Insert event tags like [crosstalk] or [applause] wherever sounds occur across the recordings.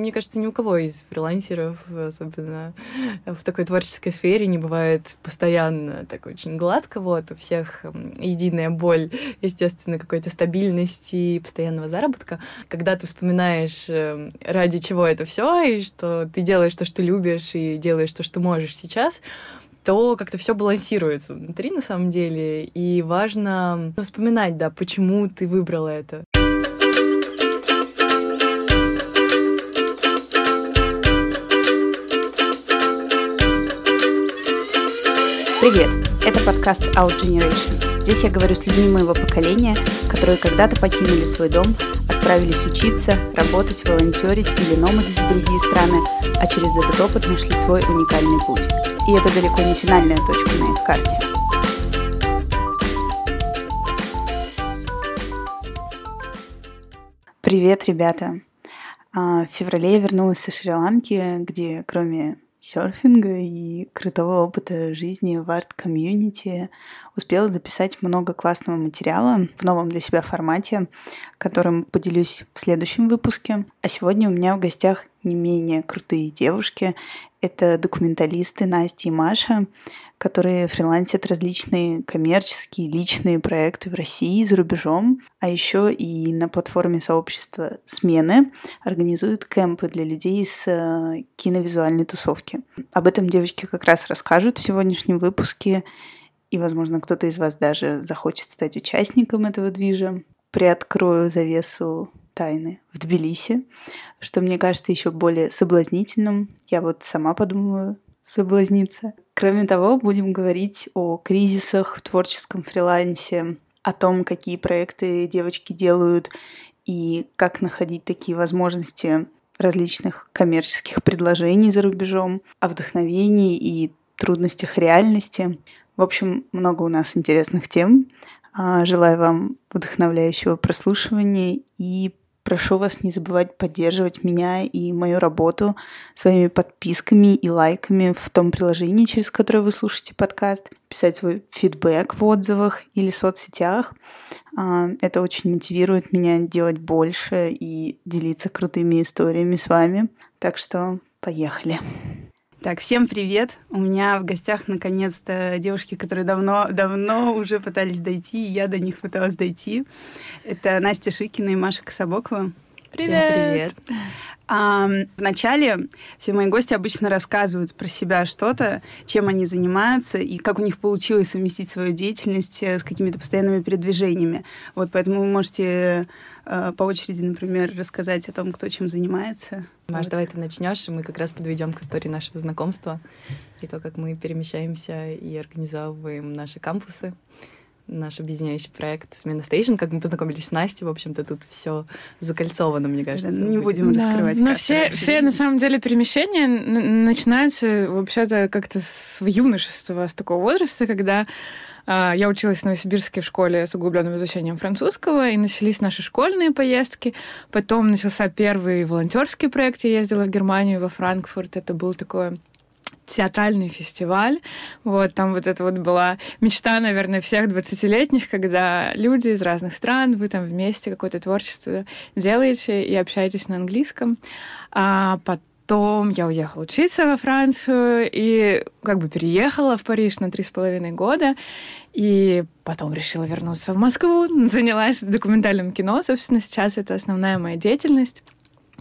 Мне кажется, ни у кого из фрилансеров, особенно в такой творческой сфере, не бывает постоянно так очень гладко. Вот у всех единая боль, естественно, какой-то стабильности постоянного заработка. Когда ты вспоминаешь, эм, ради чего это все, и что ты делаешь то, что любишь, и делаешь то, что можешь сейчас, то как-то все балансируется внутри на самом деле. И важно вспоминать, да, почему ты выбрала это. Привет! Это подкаст Out Generation. Здесь я говорю с людьми моего поколения, которые когда-то покинули свой дом, отправились учиться, работать, волонтерить или номадить в другие страны, а через этот опыт нашли свой уникальный путь. И это далеко не финальная точка на их карте. Привет, ребята! А, в феврале я вернулась со Шри-Ланки, где кроме серфинга и крутого опыта жизни в арт-комьюнити. Успела записать много классного материала в новом для себя формате, которым поделюсь в следующем выпуске. А сегодня у меня в гостях не менее крутые девушки. Это документалисты Настя и Маша, которые фрилансят различные коммерческие, личные проекты в России и за рубежом, а еще и на платформе сообщества «Смены» организуют кемпы для людей с э, киновизуальной тусовки. Об этом девочки как раз расскажут в сегодняшнем выпуске, и, возможно, кто-то из вас даже захочет стать участником этого движа. Приоткрою завесу тайны в Тбилиси, что мне кажется еще более соблазнительным. Я вот сама подумаю соблазниться. Кроме того, будем говорить о кризисах в творческом фрилансе, о том, какие проекты девочки делают и как находить такие возможности различных коммерческих предложений за рубежом, о вдохновении и трудностях реальности. В общем, много у нас интересных тем. А, желаю вам вдохновляющего прослушивания и Прошу вас не забывать поддерживать меня и мою работу своими подписками и лайками в том приложении, через которое вы слушаете подкаст, писать свой фидбэк в отзывах или соцсетях. А, это очень мотивирует меня делать больше и делиться крутыми историями с вами. Так что поехали. Так, всем привет! У меня в гостях наконец-то девушки, которые давно, давно уже пытались дойти, и я до них пыталась дойти. Это Настя Шикина и Маша Кособокова. Привет! Всем привет! А, вначале все мои гости обычно рассказывают про себя что-то, чем они занимаются и как у них получилось совместить свою деятельность э, с какими-то постоянными передвижениями. Вот поэтому вы можете по очереди, например, рассказать о том, кто чем занимается. Маш, вот. давай ты начнешь, и мы как раз подведем к истории нашего знакомства и то, как мы перемещаемся и организовываем наши кампусы наш объединяющий проект «Смена Стейшн», как мы познакомились с Настей, в общем-то, тут все закольцовано, мне кажется. не будем да. раскрывать. Но все, все, на самом деле, перемещения начинаются вообще-то как-то с юношества, с такого возраста, когда а, я училась в Новосибирске в школе с углубленным изучением французского, и начались наши школьные поездки. Потом начался первый волонтерский проект. Я ездила в Германию, во Франкфурт. Это был такой театральный фестиваль. Вот, там вот это вот была мечта, наверное, всех 20-летних, когда люди из разных стран, вы там вместе какое-то творчество делаете и общаетесь на английском. А потом я уехала учиться во Францию и как бы переехала в Париж на три с половиной года. И потом решила вернуться в Москву, [laughs] занялась документальным кино. Собственно, сейчас это основная моя деятельность.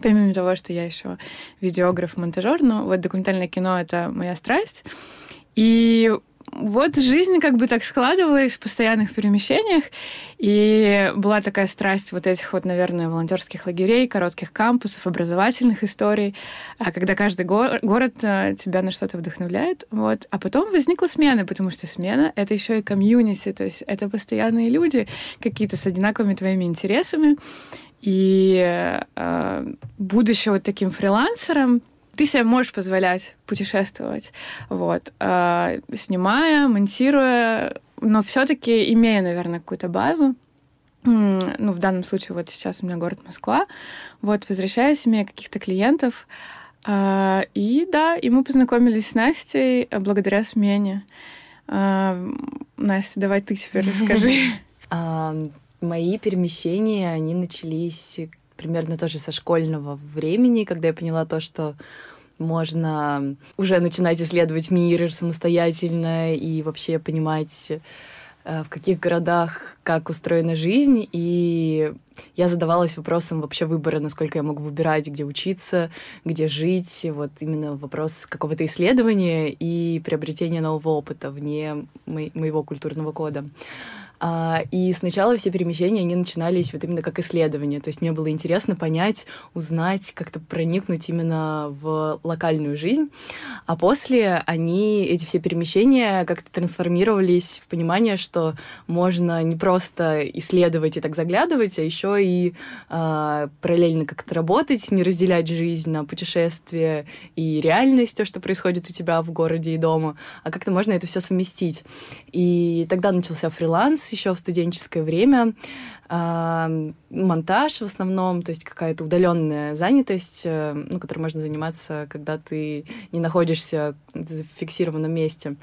Помимо того, что я еще видеограф, монтажер, но вот документальное кино — это моя страсть. И вот жизнь как бы так складывалась в постоянных перемещениях, и была такая страсть вот этих вот, наверное, волонтерских лагерей, коротких кампусов, образовательных историй, а когда каждый го- город э, тебя на что-то вдохновляет, вот. А потом возникла смена, потому что смена — это еще и комьюнити, то есть это постоянные люди, какие-то с одинаковыми твоими интересами, и э, будучи вот таким фрилансером, ты себе можешь позволять путешествовать, вот, э, снимая, монтируя, но все-таки имея, наверное, какую-то базу. Ну, в данном случае вот сейчас у меня город Москва. Вот, возвращаясь, имея каких-то клиентов, э, и да, и мы познакомились с Настей благодаря смене. Э, Настя, давай ты теперь расскажи. [laughs] Мои перемещения, они начались примерно тоже со школьного времени, когда я поняла то, что можно уже начинать исследовать мир самостоятельно и вообще понимать, э, в каких городах как устроена жизнь. И я задавалась вопросом вообще выбора, насколько я могу выбирать, где учиться, где жить. Вот именно вопрос какого-то исследования и приобретения нового опыта вне моего культурного кода. А, и сначала все перемещения, они начинались вот именно как исследование. То есть мне было интересно понять, узнать, как-то проникнуть именно в локальную жизнь. А после они, эти все перемещения как-то трансформировались в понимание, что можно не просто исследовать и так заглядывать, а еще и э, параллельно как-то работать, не разделять жизнь на путешествие и реальность, то, что происходит у тебя в городе и дома, а как-то можно это все совместить. И тогда начался фриланс, еще в студенческое время. Монтаж в основном, то есть какая-то удаленная занятость, э, ну, которой можно заниматься, когда ты не находишься в фиксированном месте.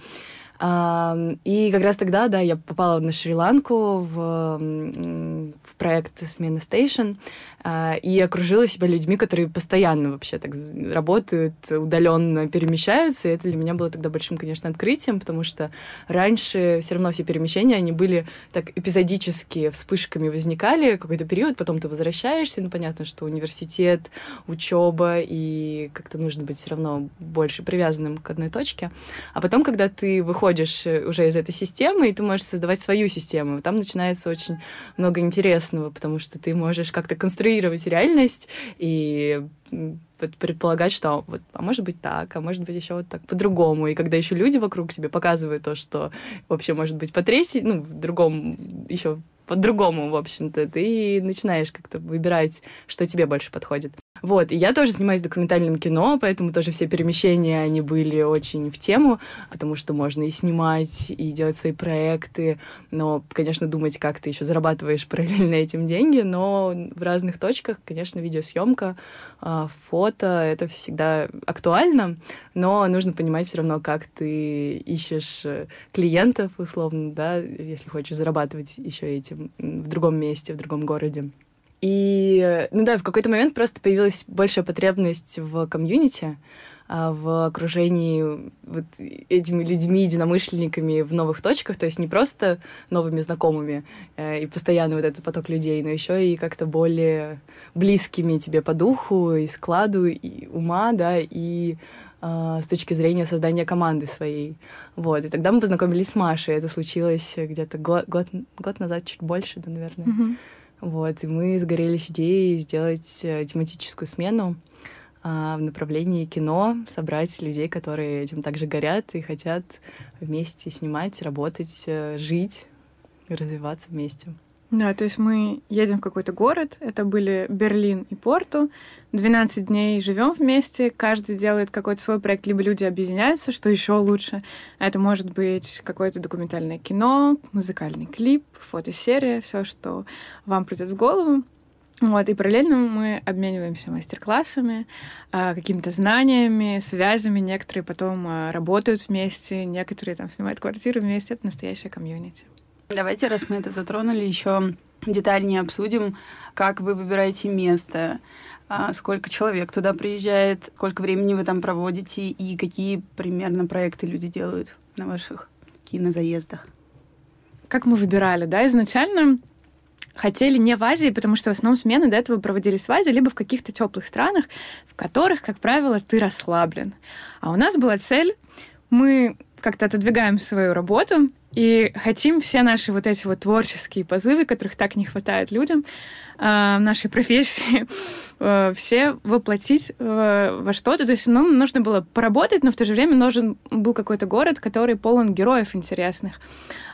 И как раз тогда, да, я попала на Шри-Ланку в, в проект «Смена Station и окружила себя людьми, которые постоянно вообще так работают, удаленно перемещаются. И это для меня было тогда большим, конечно, открытием, потому что раньше все равно все перемещения, они были так эпизодически вспышками возникали какой-то период, потом ты возвращаешься, ну, понятно, что университет, учеба, и как-то нужно быть все равно больше привязанным к одной точке. А потом, когда ты выходишь уже из этой системы, и ты можешь создавать свою систему, там начинается очень много интересного, потому что ты можешь как-то конструировать конструировать реальность и предполагать, что вот, а может быть так, а может быть еще вот так по-другому. И когда еще люди вокруг тебе показывают то, что вообще может быть потрясить, ну, в другом, еще по-другому, в общем-то, ты начинаешь как-то выбирать, что тебе больше подходит. Вот, и я тоже занимаюсь документальным кино, поэтому тоже все перемещения, они были очень в тему, потому что можно и снимать, и делать свои проекты, но, конечно, думать, как ты еще зарабатываешь [laughs] параллельно этим деньги, но в разных точках, конечно, видеосъемка, фото, это всегда актуально, но нужно понимать все равно, как ты ищешь э, клиентов, условно, да, если хочешь зарабатывать еще этим в другом месте, в другом городе. И, ну да, в какой-то момент просто появилась большая потребность в комьюнити, а, в окружении вот этими людьми, единомышленниками в новых точках, то есть не просто новыми знакомыми э, и постоянно вот этот поток людей, но еще и как-то более близкими тебе по духу и складу, и ума, да, и э, с точки зрения создания команды своей. Вот. И тогда мы познакомились с Машей. Это случилось где-то год, год, год назад, чуть больше, да, наверное. Mm-hmm. Вот, и мы сгорелись идеей сделать э, тематическую смену а, в направлении кино, собрать людей, которые этим также горят и хотят вместе снимать, работать, э, жить, развиваться вместе. Да, то есть мы едем в какой-то город, это были Берлин и Порту, 12 дней живем вместе, каждый делает какой-то свой проект, либо люди объединяются, что еще лучше. Это может быть какое-то документальное кино, музыкальный клип, фотосерия, все, что вам придет в голову. Вот, и параллельно мы обмениваемся мастер-классами, а, какими-то знаниями, связями. Некоторые потом а, работают вместе, некоторые там снимают квартиры вместе. Это настоящая комьюнити. Давайте, раз мы это затронули, еще детальнее обсудим, как вы выбираете место, а, сколько человек туда приезжает, сколько времени вы там проводите и какие примерно проекты люди делают на ваших кинозаездах. Как мы выбирали, да, изначально хотели не в Азии, потому что в основном смены до этого проводились в Азии, либо в каких-то теплых странах, в которых, как правило, ты расслаблен. А у нас была цель, мы как-то отодвигаем свою работу и хотим все наши вот эти вот творческие позывы, которых так не хватает людям в нашей профессии, [laughs] э, все воплотить э, во что-то. То есть ну, нужно было поработать, но в то же время нужен был какой-то город, который полон героев интересных.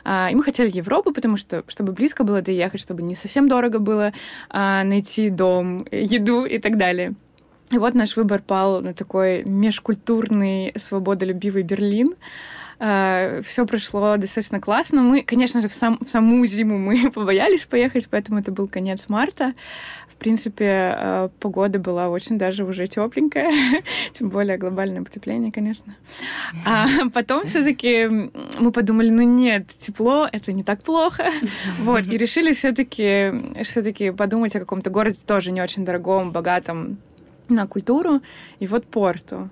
Э, и мы хотели Европу, потому что, чтобы близко было доехать, чтобы не совсем дорого было э, найти дом, еду и так далее. И вот наш выбор пал на такой межкультурный, свободолюбивый Берлин. Все прошло достаточно классно. Мы, конечно же, в, сам, в саму зиму мы [laughs] побоялись поехать, поэтому это был конец марта. В принципе, э, погода была очень даже уже тепленькая, [laughs] тем более глобальное потепление, конечно. А потом все-таки мы подумали, ну нет, тепло это не так плохо, [laughs] вот и решили все-таки все-таки подумать о каком-то городе тоже не очень дорогом, богатом на культуру и вот порту.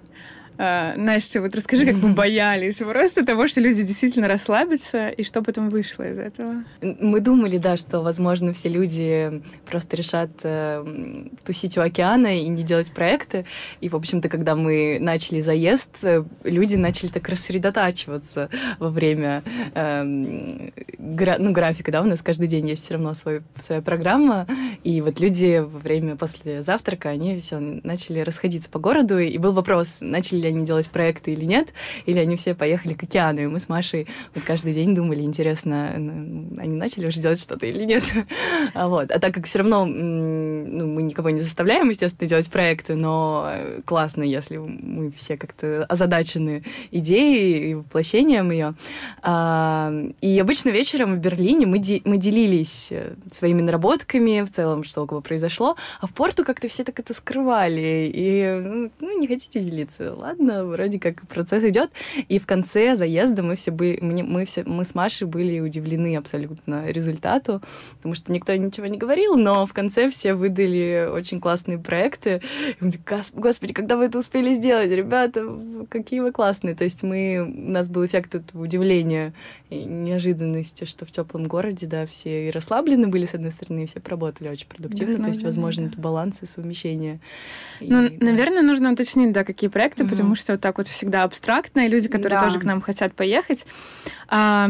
А, Настя, вот расскажи, как вы боялись просто того, что люди действительно расслабятся, и что потом вышло из этого? Мы думали, да, что, возможно, все люди просто решат э, тусить у океана и не делать проекты. И, в общем-то, когда мы начали заезд, э, люди начали так рассредотачиваться во время э, гра ну, графика, да, у нас каждый день есть все равно свой, своя программа, и вот люди во время после завтрака, они все начали расходиться по городу, и был вопрос, начали ли они делать проекты или нет, или они все поехали к океану. И мы с Машей вот каждый день думали, интересно, они начали уже делать что-то или нет. [laughs] А вот. А так как все равно ну, мы никого не заставляем, естественно, делать проекты, но э, классно, если мы все как-то озадачены идеей и воплощением ее. А, и обычно вечером в Берлине мы, де мы делились э, своими наработками, в целом, что у кого произошло, а в Порту как-то все так это скрывали. И ну, ну не хотите делиться, ладно, ладно, вроде как процесс идет. И в конце заезда мы все были, мы, мы, все, мы с Машей были удивлены абсолютно результату, потому что никто ничего не говорил, но в конце все выдали очень классные проекты. И мы такие, господи, когда вы это успели сделать, ребята, какие вы классные. То есть мы, у нас был эффект этого удивления и неожиданности, что в теплом городе, да, все и расслаблены были, с одной стороны, и все поработали очень продуктивно. Да, то есть, возможно, да. баланс и совмещение. Ну, и, наверное, да. нужно уточнить, да, какие проекты, угу потому что вот так вот всегда абстрактно, и люди, которые да. тоже к нам хотят поехать. А,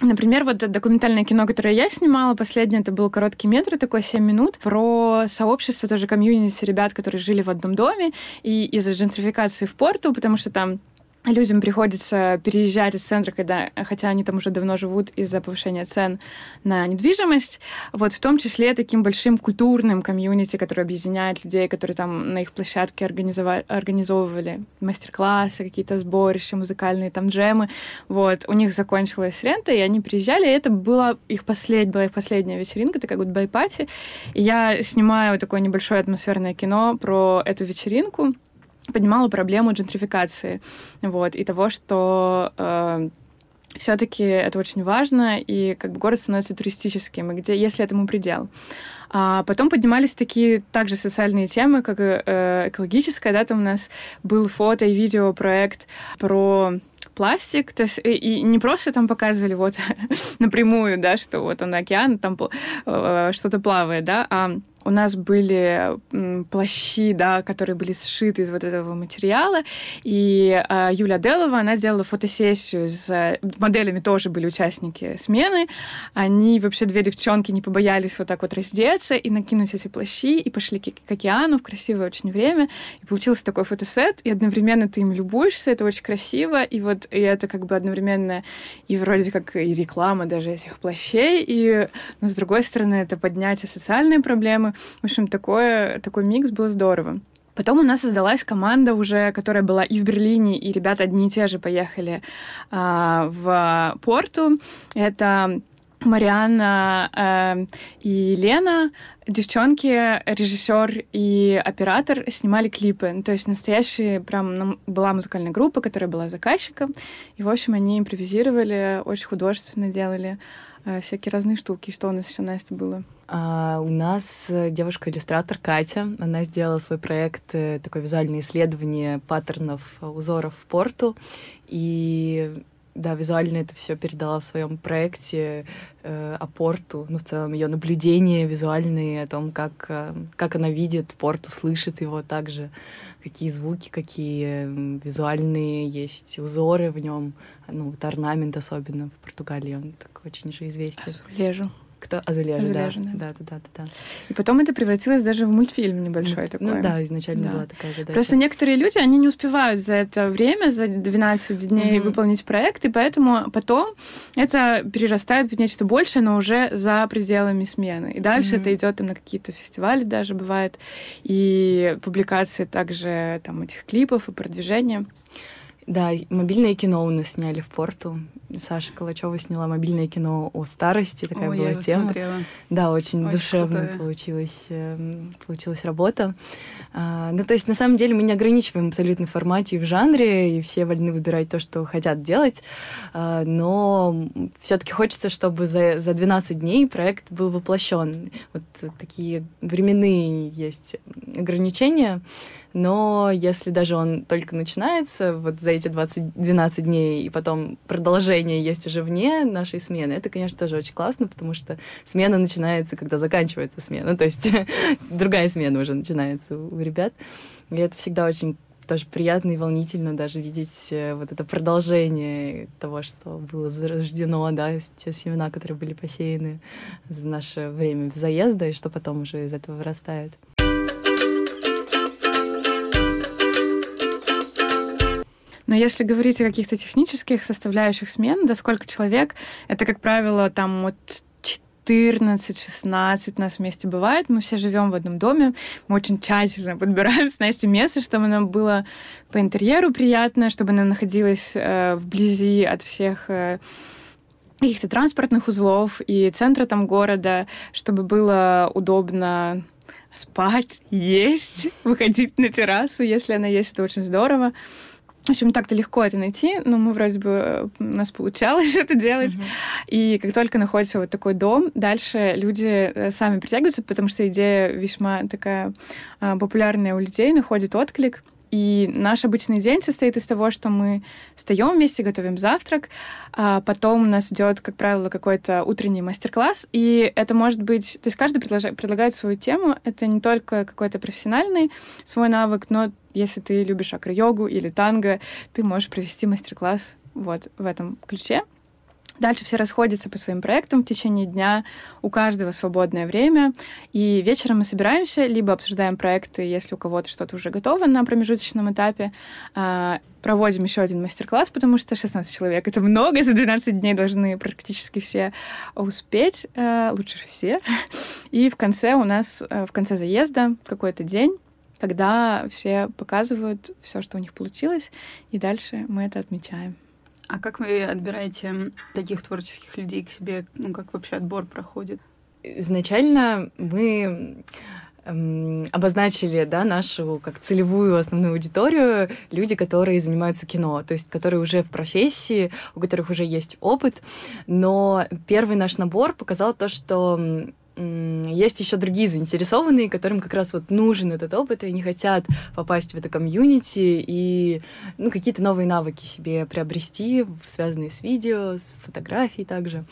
Например, вот документальное кино, которое я снимала, последнее, это был короткий метр, такой 7 минут, про сообщество, тоже комьюнити ребят, которые жили в одном доме, и из-за джентрификации в порту, потому что там людям приходится переезжать из центра, когда, хотя они там уже давно живут из-за повышения цен на недвижимость, вот в том числе таким большим культурным комьюнити, который объединяет людей, которые там на их площадке организовывали мастер-классы, какие-то сборища, музыкальные там джемы, вот, у них закончилась рента, и они приезжали, и это была их, послед... была их последняя вечеринка, такая вот bye party, и я снимаю такое небольшое атмосферное кино про эту вечеринку, поднимала проблему джентрификации, вот, и того, что э, все-таки это очень важно, и как бы город становится туристическим, и где, если этому предел. А потом поднимались такие также социальные темы, как э, экологическая, да, там у нас был фото и видео проект про пластик, то есть и, и не просто там показывали вот [laughs] напрямую, да, что вот он океан, там э, что-то плавает, да, а у нас были плащи, да, которые были сшиты из вот этого материала, и э, Юля Делова, она делала фотосессию с моделями, тоже были участники смены. Они вообще, две девчонки, не побоялись вот так вот раздеться и накинуть эти плащи, и пошли к, к океану в красивое очень время, и получился такой фотосет, и одновременно ты им любуешься, это очень красиво, и вот и это как бы одновременно и вроде как и реклама даже этих плащей, и, но с другой стороны, это поднятие социальной проблемы, в общем, такое, такой микс был здорово. Потом у нас создалась команда уже, которая была и в Берлине, и ребята одни и те же поехали а, в Порту. Это Марианна э, и Лена, девчонки, режиссер и оператор снимали клипы. Ну, то есть настоящие, прям ну, была музыкальная группа, которая была заказчиком. И, в общем, они импровизировали, очень художественно делали всякие разные штуки. Что у нас еще, Настя, было? А у нас э, девушка-иллюстратор Катя, она сделала свой проект, э, такое визуальное исследование паттернов э, узоров в порту, и да, визуально это все передала в своем проекте э, о порту, ну, в целом ее наблюдения визуальные о том, как, э, как она видит порт, услышит его также, какие звуки, какие визуальные есть узоры в нем, ну, вот орнамент особенно в Португалии, он так очень же известен. Азулежу. Кто? Азулежа, Азулежа да. Да, да, да, да, да. И потом это превратилось даже в мультфильм небольшой ну, такой. Ну да, изначально да. была такая задача. Просто некоторые люди, они не успевают за это время, за 12 дней mm-hmm. выполнить проект, и поэтому потом это перерастает в нечто большее, но уже за пределами смены. И дальше mm-hmm. это идет на какие-то фестивали даже бывает, и публикации также там этих клипов и продвижения. Да, мобильное кино у нас сняли в порту. Саша Калачева сняла мобильное кино о старости, такая О, была я тема. Смотрела. Да, очень, Очень душевно крутая. получилась, эм, получилась работа. А, ну, то есть, на самом деле, мы не ограничиваем абсолютно в формате и в жанре, и все вольны выбирать то, что хотят делать. А, но все-таки хочется, чтобы за, за 12 дней проект был воплощен. Вот такие временные есть ограничения. Но если даже он только начинается вот за эти 20, 12 дней, и потом продолжение есть уже вне нашей смены, это, конечно, тоже очень классно, потому что смена начинается, когда заканчивается смена. [laughs] То есть другая смена уже начинается у ребят. И это всегда очень тоже приятно и волнительно даже видеть э, вот это продолжение того, что было зарождено, да, те семена, которые были посеяны за наше время заезда, и что потом уже из этого вырастает. Но если говорить о каких-то технических составляющих смен, да сколько человек, это, как правило, там от 14-16 нас вместе бывает. Мы все живем в одном доме. Мы очень тщательно подбираем с Настей место, чтобы оно было по интерьеру приятно, чтобы оно находилось э, вблизи от всех э, каких-то транспортных узлов и центра там города, чтобы было удобно спать, есть, [laughs] выходить на террасу, если она есть, это очень здорово. В общем, так-то легко это найти, но мы вроде бы э, у нас получалось [laughs] это делать. И как только находится вот такой дом, дальше люди э, сами притягиваются, потому что идея весьма такая а, популярная у людей, находит отклик. И наш обычный день состоит из того, что мы встаем вместе, готовим завтрак, а потом у нас идет, как правило, какой-то утренний мастер-класс, и это может быть... То есть каждый предлагает свою тему. Это не только какой-то профессиональный свой навык, но если ты любишь акро-йогу или танго, ты можешь провести мастер-класс вот в этом ключе. Дальше все расходятся по своим проектам в течение дня, у каждого свободное время, и вечером мы собираемся, либо обсуждаем проекты, если у кого-то что-то уже готово на промежуточном этапе, а, проводим еще один мастер-класс, потому что 16 человек — это много, за 12 дней должны практически все успеть, э, лучше все. [laughs] И в конце у нас, э, в конце заезда какой-то день, когда все показывают все, что у них получилось, и дальше мы это отмечаем. А как вы отбираете таких творческих людей к себе? Ну, как вообще отбор проходит? Изначально мы обозначили да, нашу как целевую основную аудиторию люди, которые занимаются кино, то есть которые уже в профессии, у которых уже есть опыт. Но первый наш набор показал то, что есть еще другие заинтересованные, которым как раз вот нужен этот опыт, и они хотят попасть в это комьюнити и ну, какие-то новые навыки себе приобрести, связанные с видео, с фотографией также.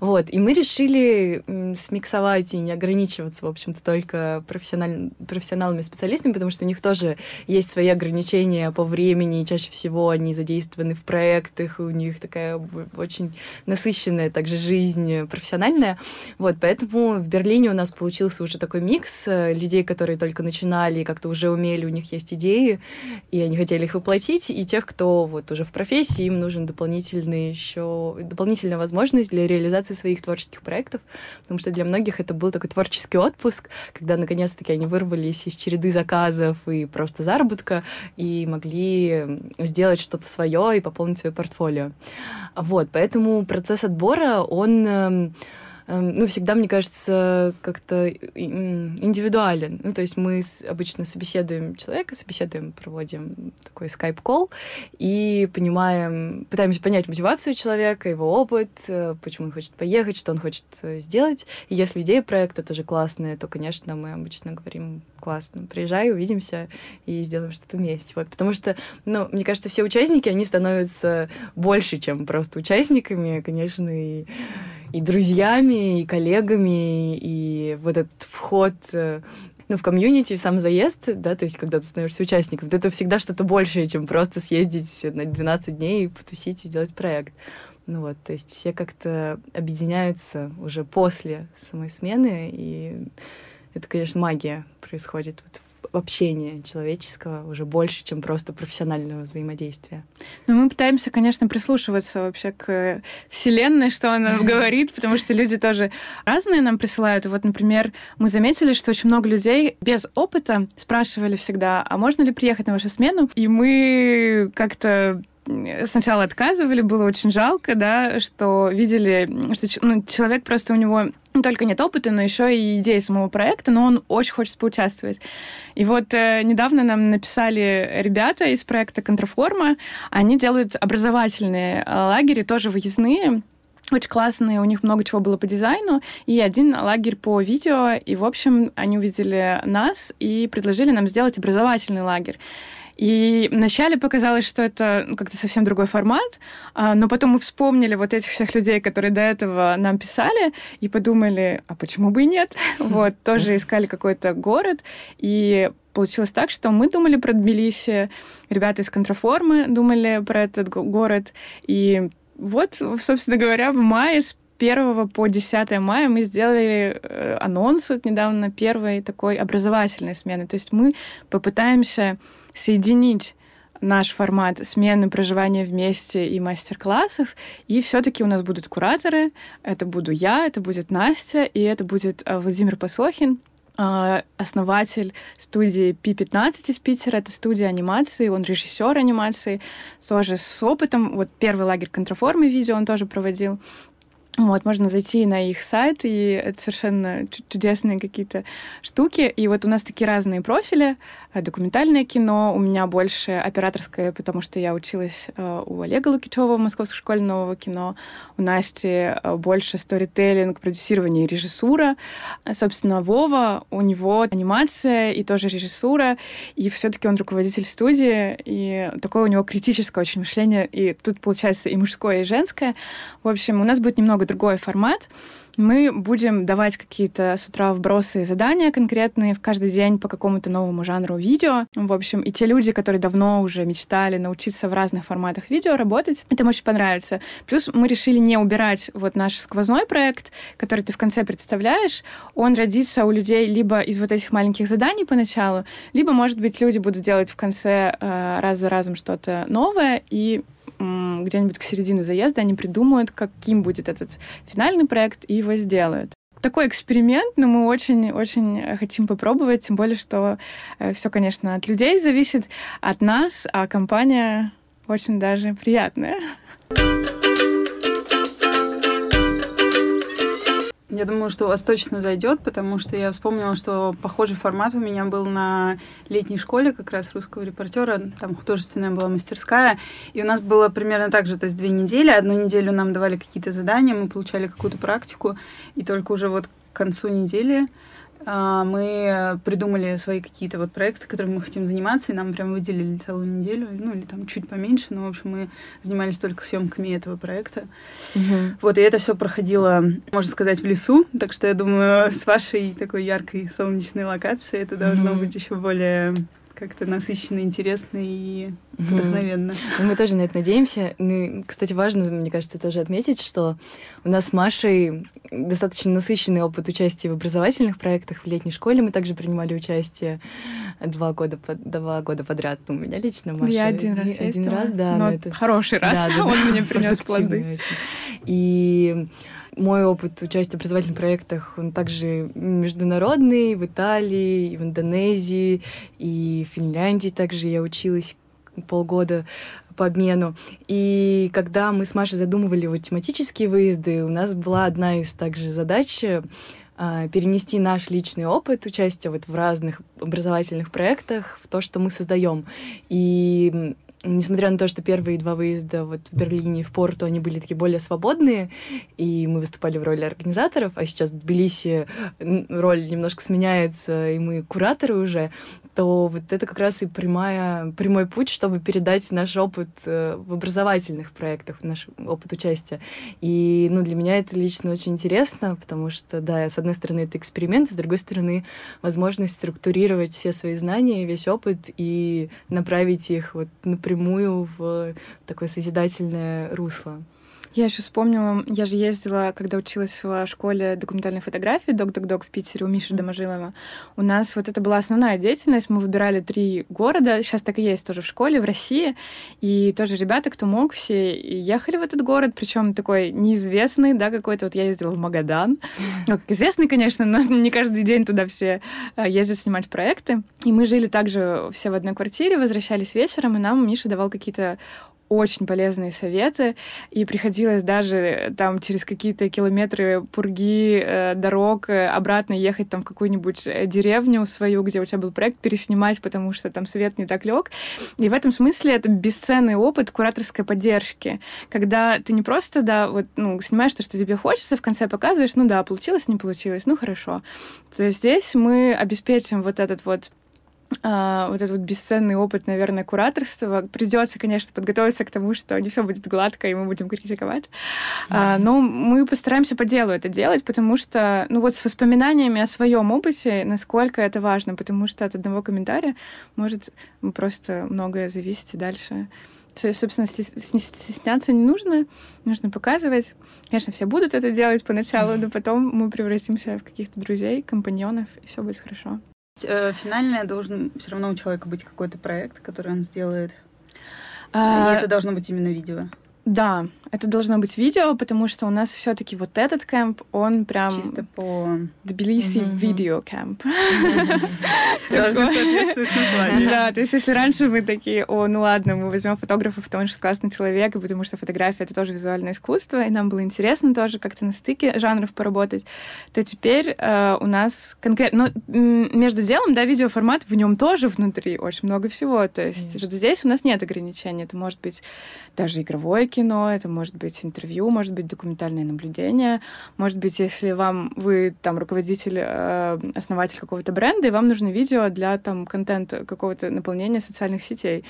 Вот. И мы решили смиксовать и не ограничиваться, в общем-то, только профессиональ... профессионалами, специалистами, потому что у них тоже есть свои ограничения по времени, и чаще всего они задействованы в проектах, и у них такая очень насыщенная также жизнь профессиональная. Вот, поэтому в Берлине у нас получился уже такой микс э, людей, которые только начинали и как-то уже умели, у них есть идеи, и они хотели их воплотить, и тех, кто вот уже в профессии, им нужен дополнительный еще дополнительная возможность для реализации своих творческих проектов, потому что для многих это был такой творческий отпуск, когда наконец-таки они вырвались из череды заказов и просто заработка и могли сделать что-то свое и пополнить свое портфолио. Вот, поэтому процесс отбора, он эм, ну, всегда, мне кажется, как-то индивидуален. Ну, то есть мы обычно собеседуем человека, собеседуем, проводим такой скайп-колл и понимаем, пытаемся понять мотивацию человека, его опыт, э, почему он хочет поехать, что он хочет э, сделать. И если идея проекта тоже классная, то, конечно, мы обычно говорим, классно, приезжай, увидимся и сделаем что-то вместе. Вот, потому что, ну, мне кажется, все участники, они становятся больше, чем просто участниками, конечно, и и друзьями, и коллегами, и вот этот вход э, ну, в комьюнити, в сам заезд, да, то есть когда ты становишься участником, то это всегда что-то большее, чем просто съездить на 12 дней, потусить и сделать проект. Ну вот, то есть все как-то объединяются уже после самой смены, и это, конечно, магия происходит вот в общении человеческого уже больше, чем просто профессионального взаимодействия. Ну, мы пытаемся, конечно, прислушиваться вообще к Вселенной, что она [laughs] говорит, потому что люди тоже разные нам присылают. Вот, например, мы заметили, что очень много людей без опыта спрашивали всегда, а можно ли приехать на вашу смену? И мы как-то сначала отказывали, было очень жалко, да, что видели, что ну, человек просто у него не только нет опыта, но еще и идеи самого проекта, но он очень хочет поучаствовать. И вот э, недавно нам написали ребята из проекта «Контраформа», они делают образовательные э, лагеря, тоже выездные, очень классные, у них много чего было по дизайну, и один лагерь по видео, и, в общем, они увидели нас и предложили нам сделать образовательный лагерь. И вначале показалось, что это ну, как-то совсем другой формат, а, но потом мы вспомнили вот этих всех людей, которые до этого нам писали, и подумали, а почему бы и нет? [laughs] Вот, тоже искали какой-то город, и получилось так, что мы думали про Тбилиси, ребята из контраформы думали про этот город, и вот, собственно говоря, в мае 1 по 10 мая мы сделали э, анонс вот недавно первой такой образовательной смены. То есть мы попытаемся соединить наш формат смены проживания вместе и мастер-классов. И все-таки у нас будут кураторы. Это буду я, это будет Настя, и это будет э, Владимир Посохин, э, основатель студии P15 из Питера. Это студия анимации, он режиссер анимации, тоже с опытом. Вот первый лагерь контраформы видео он тоже проводил. Вот, можно зайти на их сайт, и это совершенно чудесные какие-то штуки. И вот у нас такие разные профили. Э, документальное кино, у меня больше операторское, потому что я училась э, у Олега Лукичева в Московской школе нового кино. У Насти э, больше сторителлинг, продюсирование и режиссура. Собственно, Вова, у него анимация и тоже режиссура. И все таки он руководитель студии, и такое у него критическое очень мышление. И тут получается и мужское, и женское. В общем, у нас будет немного другой формат. Мы будем давать какие-то с утра вбросы и задания конкретные в каждый день по какому-то новому жанру видео. В общем, и те люди, которые давно уже мечтали научиться в разных форматах видео работать, это очень понравится. Плюс мы решили не убирать вот наш сквозной проект, который ты в конце представляешь. Он родится у людей либо из вот этих маленьких заданий поначалу, либо, может быть, люди будут делать в конце э, раз за разом что-то новое, и где-нибудь к середине заезда они придумают, каким будет этот финальный проект, и его сделают такой эксперимент, но мы очень-очень хотим попробовать, тем более, что э, все, конечно, от людей зависит, от нас, а компания очень даже приятная. Я думаю, что у вас точно зайдет, потому что я вспомнила, что похожий формат у меня был на летней школе как раз русского репортера. Там художественная была мастерская. И у нас было примерно так же, то есть две недели. Одну неделю нам давали какие-то задания, мы получали какую-то практику. И только уже вот к концу недели мы придумали свои какие-то вот проекты, которыми мы хотим заниматься, и нам прям выделили целую неделю, ну или там чуть поменьше, но, в общем, мы занимались только съемками этого проекта. Угу. Вот, и это все проходило, можно сказать, в лесу, так что я думаю, с вашей такой яркой солнечной локацией это должно угу. быть еще более как-то насыщенно, интересно и вдохновенно. Ну, мы тоже на это надеемся. Ну, кстати, важно, мне кажется, тоже отметить, что у нас с Машей достаточно насыщенный опыт участия в образовательных проектах. В летней школе мы также принимали участие два года, два года подряд. Ну, у меня лично Маша. Я один, один раз Один раз, да. Но, но это... Хороший раз. Да, [laughs] да, Он мне принес плоды. И мой опыт участия в образовательных проектах, он также международный, в Италии, и в Индонезии, и в Финляндии также я училась полгода по обмену. И когда мы с Машей задумывали вот тематические выезды, у нас была одна из также задач а, перенести наш личный опыт участия вот в разных образовательных проектах в то, что мы создаем. И несмотря на то, что первые два выезда вот в Берлине и в Порту, они были такие более свободные, и мы выступали в роли организаторов, а сейчас в Тбилиси роль немножко сменяется, и мы кураторы уже, то вот это как раз и прямая, прямой путь, чтобы передать наш опыт э, в образовательных проектах, наш опыт участия. И ну, для меня это лично очень интересно, потому что, да, с одной стороны, это эксперимент, с другой стороны, возможность структурировать все свои знания, весь опыт и направить их вот напрямую в такое созидательное русло. Я еще вспомнила, я же ездила, когда училась в школе документальной фотографии «Док-док-док» в Питере у Миши Доможилова. У нас вот это была основная деятельность. Мы выбирали три города. Сейчас так и есть тоже в школе, в России. И тоже ребята, кто мог, все ехали в этот город, причем такой неизвестный, да, какой-то. Вот я ездила в Магадан. Ну, известный, конечно, но не каждый день туда все э, ездят снимать проекты. И мы жили также все в одной квартире, возвращались вечером, и нам Миша давал какие-то очень полезные советы, и приходилось даже там через какие-то километры пурги, э, дорог э, обратно ехать там в какую-нибудь э, деревню свою, где у тебя был проект, переснимать, потому что там свет не так лег. И в этом смысле это бесценный опыт кураторской поддержки, когда ты не просто, да, вот, ну, снимаешь то, что тебе хочется, в конце показываешь, ну да, получилось, не получилось, ну хорошо. То есть здесь мы обеспечим вот этот вот а, вот этот вот бесценный опыт, наверное, кураторства. Придется, конечно, подготовиться к тому, что не все будет гладко, и мы будем критиковать. А, но мы постараемся по делу это делать, потому что, ну вот с воспоминаниями о своем опыте, насколько это важно, потому что от одного комментария может просто многое зависеть и дальше. То есть, собственно, стесняться не нужно, нужно показывать. Конечно, все будут это делать поначалу, но потом мы превратимся в каких-то друзей, компаньонов, и все будет хорошо. Э, финальное должен все равно у человека быть какой-то проект, который он сделает. А... И это должно быть именно видео. Да, это должно быть видео, потому что у нас все-таки вот этот кемп, он прям... Чисто по... Тбилиси видео кемп. [laughs] Должно соответствовать названию. Да, то есть если раньше мы такие, о, ну ладно, мы возьмем фотографа, потому что классный человек, и потому что фотография — это тоже визуальное искусство, и нам было интересно тоже как-то на стыке жанров поработать, то теперь э, у нас конкретно... Ну, между делом, да, видеоформат, в нем тоже внутри очень много всего. То есть здесь у нас нет ограничений. Это может быть даже игровое кино, это может быть интервью, может быть документальное наблюдение, может быть, если вам вы там руководитель, э, основатель какого-то бренда, и вам нужно видео для там контента какого-то наполнения социальных сетей,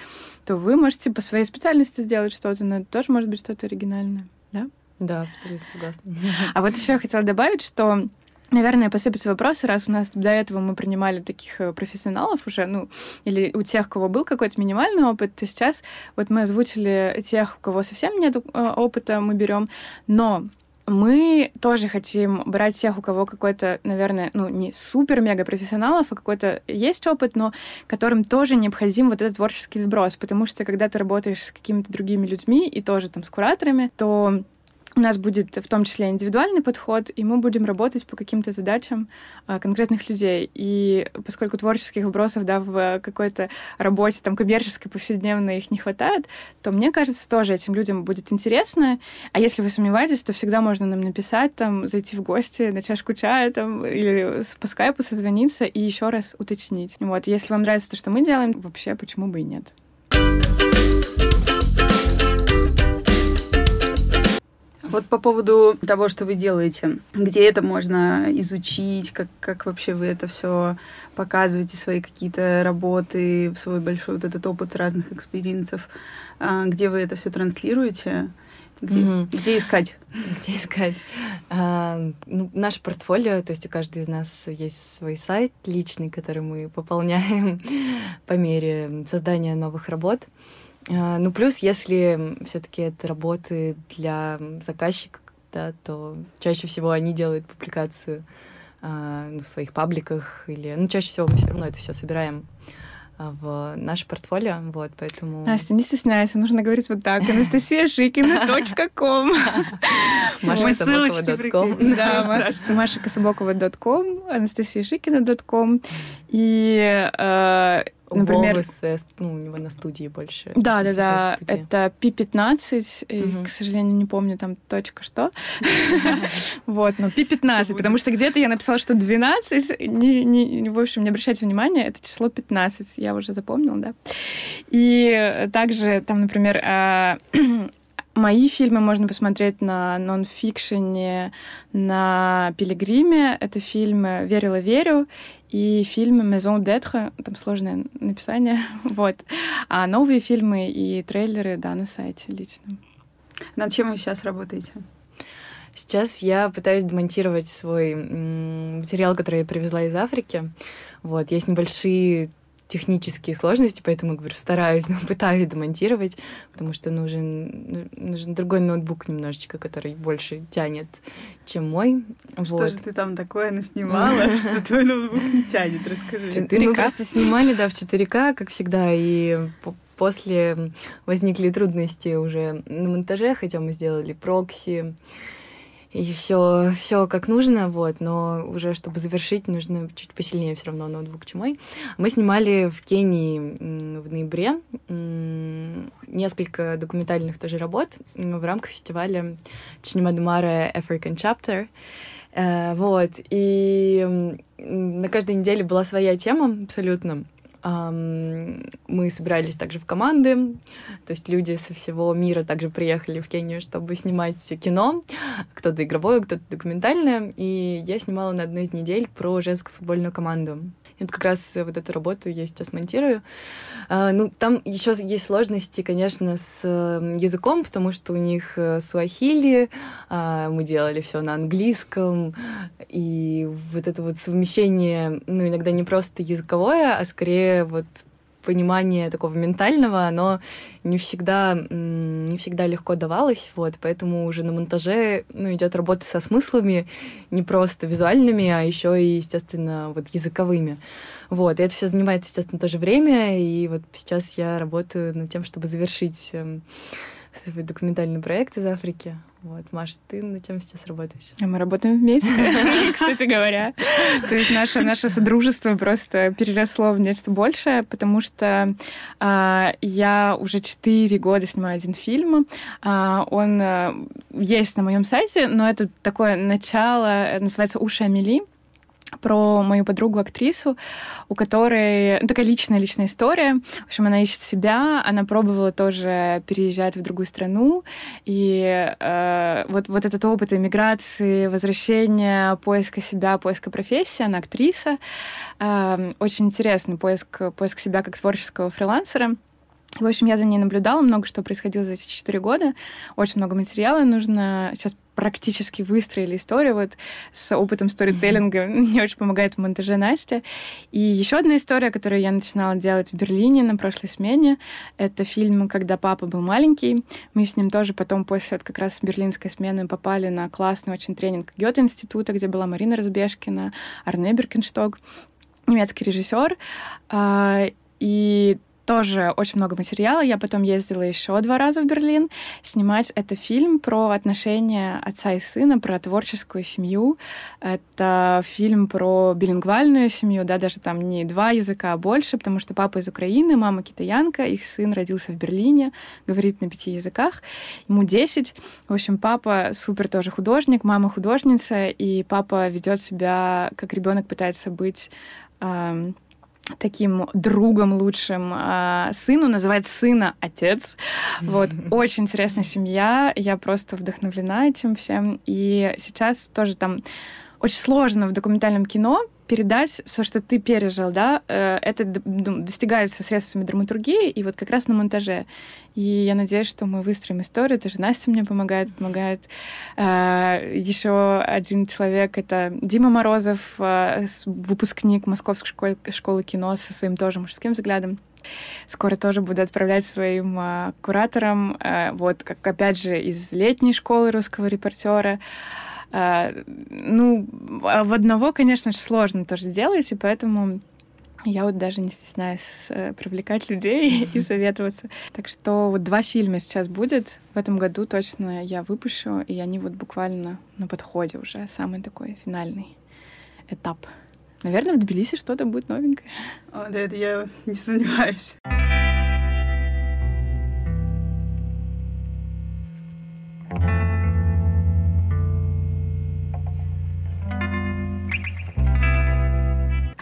то вы можете по своей специальности сделать что-то, но это тоже может быть что-то оригинальное, да? Да, абсолютно согласна. А вот еще я хотела добавить, что Наверное, посыпятся вопросы, раз у нас до этого мы принимали таких э, профессионалов уже, ну, или у тех, у кого был какой-то минимальный опыт, то сейчас вот мы озвучили тех, у кого совсем нет э, опыта, мы берем, но мы тоже хотим брать тех, у кого какой-то, наверное, ну, не супер-мега профессионалов, а какой-то есть опыт, но которым тоже необходим вот этот творческий вброс, потому что когда ты работаешь с какими-то другими людьми и тоже там с кураторами, то у нас будет в том числе индивидуальный подход, и мы будем работать по каким-то задачам а, конкретных людей. И поскольку творческих вбросов да, в какой-то работе там, коммерческой, повседневной их не хватает, то мне кажется, тоже этим людям будет интересно. А если вы сомневаетесь, то всегда можно нам написать, там, зайти в гости на чашку чая там, или по скайпу созвониться и еще раз уточнить. Вот, если вам нравится то, что мы делаем, вообще почему бы и нет. Вот по поводу того, что вы делаете, где это можно изучить, как, как вообще вы это все показываете, свои какие-то работы, свой большой вот этот опыт разных experience ов, а, где вы это все транслируете? Где, mm-hmm. где искать? Где искать? А, ну, наше портфолио, то есть у каждой из нас есть свой сайт личный, который мы пополняем [laughs] по мере создания новых работ. Ну, плюс, если все-таки это работы для заказчика, да, то чаще всего они делают публикацию а, ну, в своих пабликах или, ну, чаще всего мы все равно это все собираем а, в наше портфолио, вот, поэтому... Настя, не стесняйся, нужно говорить вот так, Анастасия Шикина.ком. [laughs] Маша Кособокова.ком. [laughs] Да, Маша Кособокова.ком, Анастасия Шикина.ком. И Например, Волос, ну, у него на студии больше. Да, да, да. Это P15, угу. к сожалению, не помню там точка что. [laughs] [laughs] Вот, но P15, потому что где-то я написала, что 12, не, не, в общем, не обращайте внимания, это число 15, я уже запомнила, да. И также там, например, а, [clears throat] Мои фильмы можно посмотреть на нон-фикшене, на «Пилигриме». Это фильмы «Верила, верю» и фильм «Maison d'être», там сложное написание, [laughs] вот. А новые фильмы и трейлеры, да, на сайте лично. Над чем вы сейчас работаете? Сейчас я пытаюсь демонтировать свой материал, который я привезла из Африки. Вот, есть небольшие технические сложности, поэтому, говорю, стараюсь, [laughs] но пытаюсь демонтировать, потому что нужен, нужен другой ноутбук немножечко, который больше тянет, чем мой. Что вот. же ты там такое наснимала, [laughs] что твой ноутбук не тянет? Расскажи. Мы просто снимали, да, в 4К, как всегда, и после возникли трудности уже на монтаже, хотя мы сделали прокси, и все, все как нужно, вот, но уже чтобы завершить, нужно чуть посильнее все равно ноутбук, чем мой. Мы снимали в Кении в ноябре несколько документальных тоже работ в рамках фестиваля Чинемадумара African Chapter. Э, вот, и на каждой неделе была своя тема абсолютно. Мы собирались также в команды, то есть люди со всего мира также приехали в Кению, чтобы снимать кино, кто-то игровое, кто-то документальное, и я снимала на одной из недель про женскую футбольную команду. Вот как раз вот эту работу я сейчас монтирую. А, ну, там еще есть сложности, конечно, с языком, потому что у них э, суахили, а, мы делали все на английском, и вот это вот совмещение, ну, иногда не просто языковое, а скорее вот понимание такого ментального, оно не всегда, не всегда легко давалось, вот, поэтому уже на монтаже, ну, идет работа со смыслами, не просто визуальными, а еще и, естественно, вот языковыми. Вот, и это все занимает, естественно, тоже время, и вот сейчас я работаю над тем, чтобы завершить эм, свой документальный проект из Африки. Вот, Маша, ты над чем сейчас работаешь? А мы работаем вместе, [laughs] кстати говоря. То есть наше, наше содружество просто переросло в нечто большее, потому что а, я уже четыре года снимаю один фильм. А, он а, есть на моем сайте, но это такое начало, называется «Уши Амели» про мою подругу-актрису, у которой ну, такая личная-личная история. В общем, она ищет себя, она пробовала тоже переезжать в другую страну, и э, вот, вот этот опыт эмиграции, возвращения, поиска себя, поиска профессии, она актриса. Э, очень интересный поиск, поиск себя как творческого фрилансера. В общем, я за ней наблюдала, много что происходило за эти четыре года. Очень много материала нужно. Сейчас практически выстроили историю вот с опытом сторителлинга. [laughs] Мне очень помогает в монтаже Настя. И еще одна история, которую я начинала делать в Берлине на прошлой смене, это фильм «Когда папа был маленький». Мы с ним тоже потом после вот как раз берлинской смены попали на классный очень тренинг Гёте-института, где была Марина Разбежкина, Арне Беркенштог, немецкий режиссер. А, и тоже очень много материала. Я потом ездила еще два раза в Берлин снимать. Это фильм про отношения отца и сына, про творческую семью. Это фильм про билингвальную семью, да, даже там не два языка, а больше, потому что папа из Украины, мама китаянка, их сын родился в Берлине, говорит на пяти языках, ему 10. В общем, папа супер тоже художник, мама художница, и папа ведет себя, как ребенок пытается быть таким другом лучшим э, сыну, называет сына отец. Вот, [laughs] очень интересная семья, я просто вдохновлена этим всем. И сейчас тоже там очень сложно в документальном кино передать все, что ты пережил, да, э, это достигается средствами драматургии и вот как раз на монтаже. И я надеюсь, что мы выстроим историю. Тоже Настя мне помогает, помогает. Э, Еще один человек — это Дима Морозов, э, выпускник Московской школы, кино со своим тоже мужским взглядом. Скоро тоже буду отправлять своим uh, кураторам, uh, вот как опять же из летней школы русского репортера. Ну, а в одного, конечно же, сложно тоже сделать, и поэтому я вот даже не стесняюсь э, привлекать людей [laughs] и советоваться. Так что вот два фильма сейчас будет. В этом году точно я выпущу, и они вот буквально на подходе уже. Самый такой финальный этап. Наверное, в Тбилиси что-то будет новенькое. О, да, это я не сомневаюсь.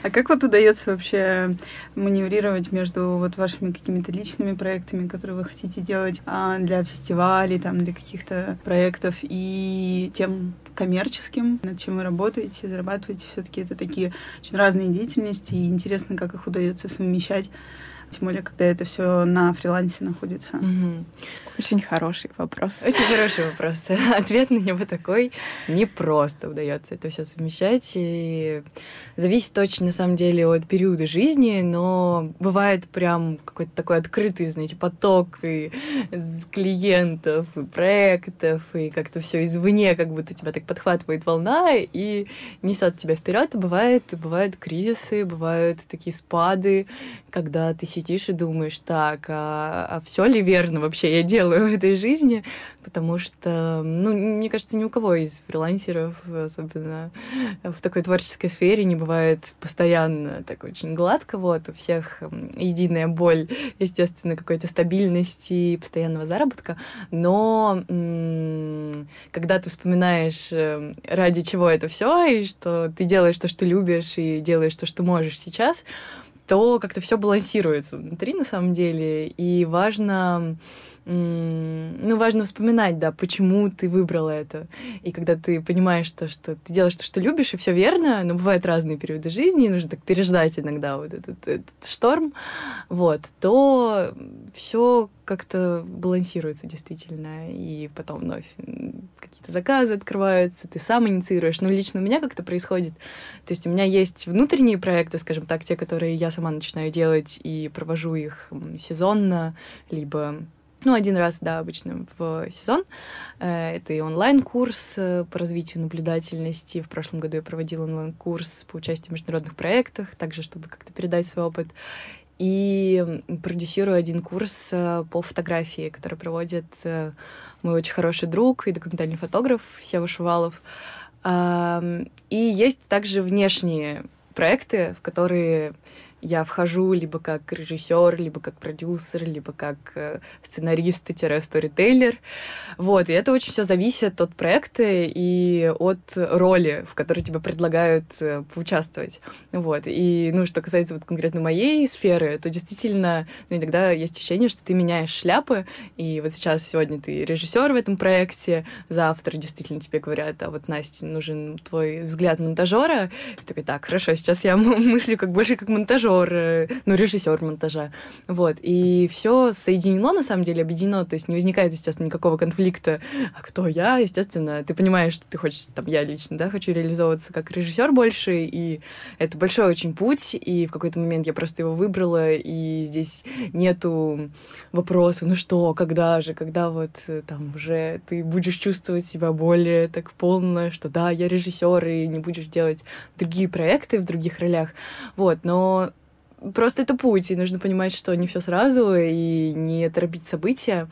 А как вот удается вообще маневрировать между вот вашими какими-то личными проектами, которые вы хотите делать а, для фестивалей, там, для каких-то проектов, и тем коммерческим, над чем вы работаете, зарабатываете, все-таки это такие очень разные деятельности, и интересно, как их удается совмещать тем более, когда это все на фрилансе находится. Угу. Очень хороший вопрос. Очень хороший вопрос. [laughs] Ответ на него такой. Не просто удается это все совмещать. И зависит очень, на самом деле, от периода жизни, но бывает прям какой-то такой открытый, знаете, поток и клиентов, и проектов, и как-то все извне, как будто тебя так подхватывает волна и несет тебя вперед. И бывает, бывают кризисы, бывают такие спады, когда ты сидишь и думаешь, так, а, а все ли верно вообще я делаю в этой жизни? Потому что, ну, мне кажется, ни у кого из фрилансеров, особенно в такой творческой сфере, не бывает постоянно так очень гладко. Вот, у всех единая боль, естественно, какой-то стабильности постоянного заработка. Но когда ты вспоминаешь, э, ради чего это все, и что ты делаешь то, что любишь, и делаешь то, что можешь сейчас, то как-то все балансируется внутри на самом деле. И важно ну, важно вспоминать, да, почему ты выбрала это. И когда ты понимаешь то, что ты делаешь то, что любишь, и все верно, но бывают разные периоды жизни, и нужно так переждать иногда вот этот, этот шторм, вот, то все как-то балансируется действительно, и потом вновь какие-то заказы открываются, ты сам инициируешь. Но лично у меня как-то происходит. То есть у меня есть внутренние проекты, скажем так, те, которые я сама начинаю делать и провожу их сезонно, либо ну, один раз, да, обычно в сезон. Э, это и онлайн-курс э, по развитию наблюдательности. В прошлом году я проводила онлайн-курс по участию в международных проектах, также, чтобы как-то передать свой опыт. И продюсирую один курс э, по фотографии, который проводит мой очень хороший друг и документальный фотограф Сева Шувалов. И есть также внешние проекты, в которые я вхожу либо как режиссер, либо как продюсер, либо как э, сценарист-сторителлер. Вот, и это очень все зависит от проекта и от роли, в которой тебе предлагают э, поучаствовать. Вот, и, ну, что касается вот конкретно моей сферы, то действительно, ну, иногда есть ощущение, что ты меняешь шляпы, и вот сейчас, сегодня ты режиссер в этом проекте, завтра действительно тебе говорят, а вот, Настя, нужен твой взгляд монтажера, и такой, так, хорошо, сейчас я [laughs] мыслю как больше как монтажер, монтажер, э, ну, режиссер монтажа. Вот. И все соединено, на самом деле, объединено. То есть не возникает, естественно, никакого конфликта. А кто я? Естественно, ты понимаешь, что ты хочешь, там, я лично, да, хочу реализовываться как режиссер больше. И это большой очень путь. И в какой-то момент я просто его выбрала. И здесь нету вопроса, ну что, когда же, когда вот э, там уже ты будешь чувствовать себя более так полно, что да, я режиссер, и не будешь делать другие проекты в других ролях. Вот, но просто это путь, и нужно понимать, что не все сразу, и не торопить события,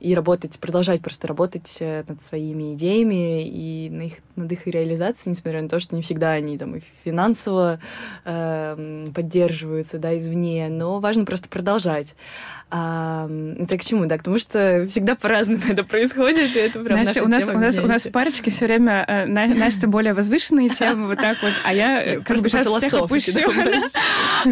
и работать, продолжать просто работать э, над своими идеями и на их, над их реализацией, несмотря на то, что не всегда они там и финансово э, поддерживаются, да, извне, но важно просто продолжать. А, это к чему, да? К тому, что всегда по-разному это происходит, и это прям Настя, наша у нас, тема у нас, у нас парочки все время э, Настя более возвышенные темы, вот так вот, а я э, как бы сейчас всех опущу,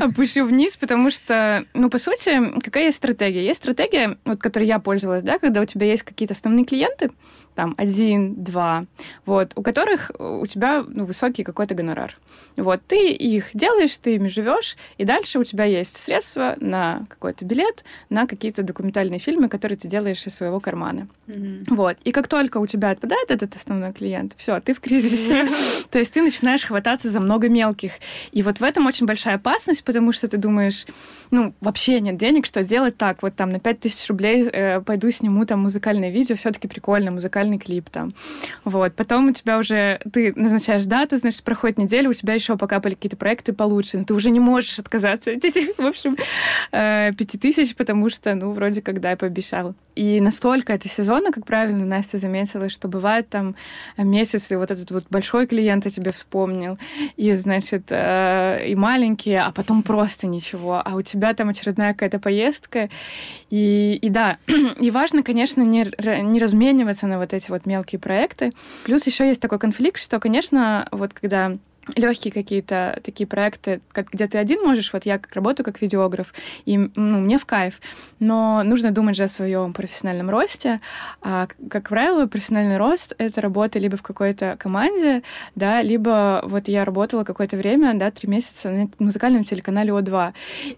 опущу вниз, потому что, ну, по сути, какая есть стратегия? Есть стратегия, вот, которой я пользовалась, да, когда у тебя есть какие-то основные клиенты, там, один, два, вот, у которых у тебя ну, высокий какой-то гонорар. Вот, ты их делаешь, ты ими живешь, и дальше у тебя есть средства на какой-то билет, на какие-то документальные фильмы, которые ты делаешь из своего кармана. Mm-hmm. Вот. И как только у тебя отпадает этот основной клиент, все, ты в кризисе. [laughs] То есть ты начинаешь хвататься за много мелких. И вот в этом очень большая опасность, потому что ты думаешь, ну, вообще нет денег, что сделать так, вот там на 5000 рублей э, пойду сниму там музыкальное видео, все-таки прикольно, музыкальный клип там. Вот. Потом у тебя уже, ты назначаешь дату, значит, проходит неделя, у тебя еще покапали какие-то проекты получше, но ты уже не можешь отказаться от этих, [laughs] в общем, э, пяти тысяч, потому что, ну, вроде как, да, я пообещал. И настолько это сезонно, как правильно Настя заметила, что бывает там месяц, и вот этот вот большой клиент о тебе вспомнил, и, значит, э, и маленькие, а потом просто ничего, а у тебя там очередная какая-то поездка, и, и да, [clears throat] и важно, конечно, не, не размениваться на вот эти вот мелкие проекты. Плюс еще есть такой конфликт, что, конечно, вот когда легкие какие-то такие проекты, как, где ты один можешь, вот я как работаю как видеограф, и ну, мне в кайф, но нужно думать же о своем профессиональном росте, а, как правило, профессиональный рост — это работа либо в какой-то команде, да, либо вот я работала какое-то время, да, три месяца на музыкальном телеканале О2,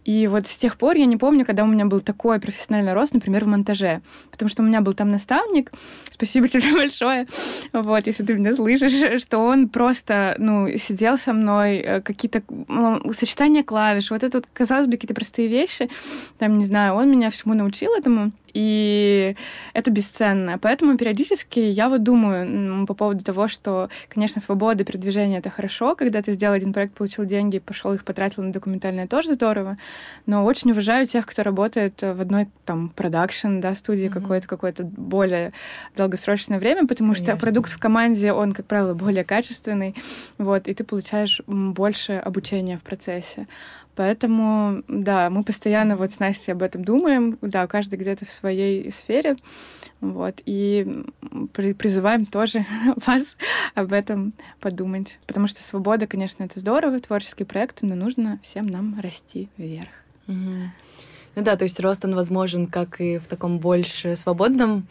и вот с тех пор я не помню, когда у меня был такой профессиональный рост, например, в монтаже, потому что у меня был там наставник, спасибо тебе [laughs] большое, вот, если ты меня слышишь, что он просто, ну, сидел сидел со мной, э, какие-то сочетания клавиш, вот это вот, казалось бы, какие-то простые вещи, там, не знаю, он меня всему научил этому. И это бесценно. Поэтому периодически я вот думаю по поводу того, что, конечно, свобода передвижения — это хорошо, когда ты сделал один проект, получил деньги, пошел их потратил на документальное, тоже здорово, но очень уважаю тех, кто работает в одной там продакшн, да, студии mm-hmm. какое-то, какое-то более долгосрочное время, потому конечно. что продукт в команде, он, как правило, более качественный, вот, и ты получаешь больше обучения в процессе. Поэтому, да, мы постоянно вот с Настей об этом думаем, да, каждый где-то в своей сфере, вот, и призываем тоже [laughs] вас об этом подумать, потому что свобода, конечно, это здорово, творческие проекты, но нужно всем нам расти вверх. Ну да, то есть рост, он возможен как и в таком больше свободном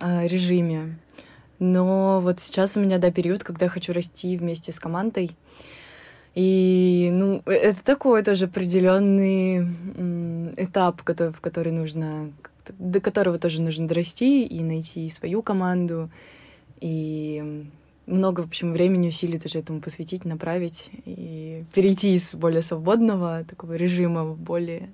э, режиме, но вот сейчас у меня, да, период, когда я хочу расти вместе с командой, и, ну, э, это такой тоже определенный этап, в который нужно, до которого тоже нужно дорасти и найти свою команду. И много, в общем, времени, усилий тоже этому посвятить, направить и перейти из более свободного такого режима в более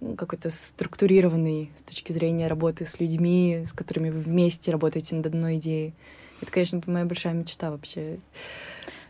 ну, какой-то структурированный с точки зрения работы с людьми, с которыми вы вместе работаете над одной идеей. Это, конечно, моя большая мечта вообще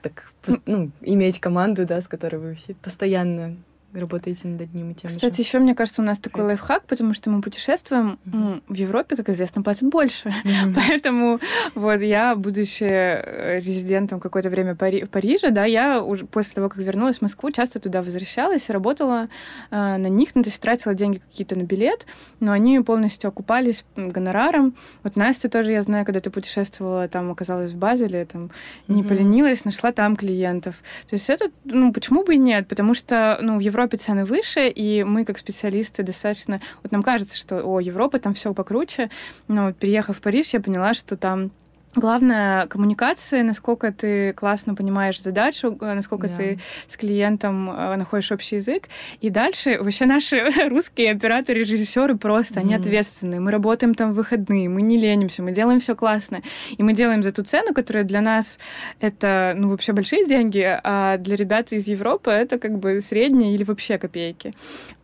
так, ну, иметь команду, да, с которой вы все постоянно работаете над одним и тем же. Кстати, еще мне кажется, у нас такой лайфхак, потому что мы путешествуем mm-hmm. в Европе, как известно, платят больше. Mm-hmm. [laughs] Поэтому вот я, будучи э, резидентом какое-то время Пари- в Париже, да, я уже после того, как вернулась в Москву, часто туда возвращалась, работала э, на них, ну, то есть тратила деньги какие-то на билет, но они полностью окупались гонораром. Вот Настя тоже, я знаю, когда ты путешествовала, там оказалась в Базеле, там не mm-hmm. поленилась, нашла там клиентов. То есть это, ну, почему бы и нет? Потому что, ну, в Европе Европе цены выше, и мы как специалисты достаточно... Вот нам кажется, что, о, Европа, там все покруче, но вот переехав в Париж, я поняла, что там Главное коммуникация, насколько ты классно понимаешь задачу, э, насколько да. ты с клиентом э, находишь общий язык. И дальше вообще наши [laughs] русские операторы, режиссеры просто, mm. они ответственные. Мы работаем там в выходные, мы не ленимся, мы делаем все классно. И мы делаем за ту цену, которая для нас это, ну, вообще большие деньги, а для ребят из Европы это как бы средние или вообще копейки.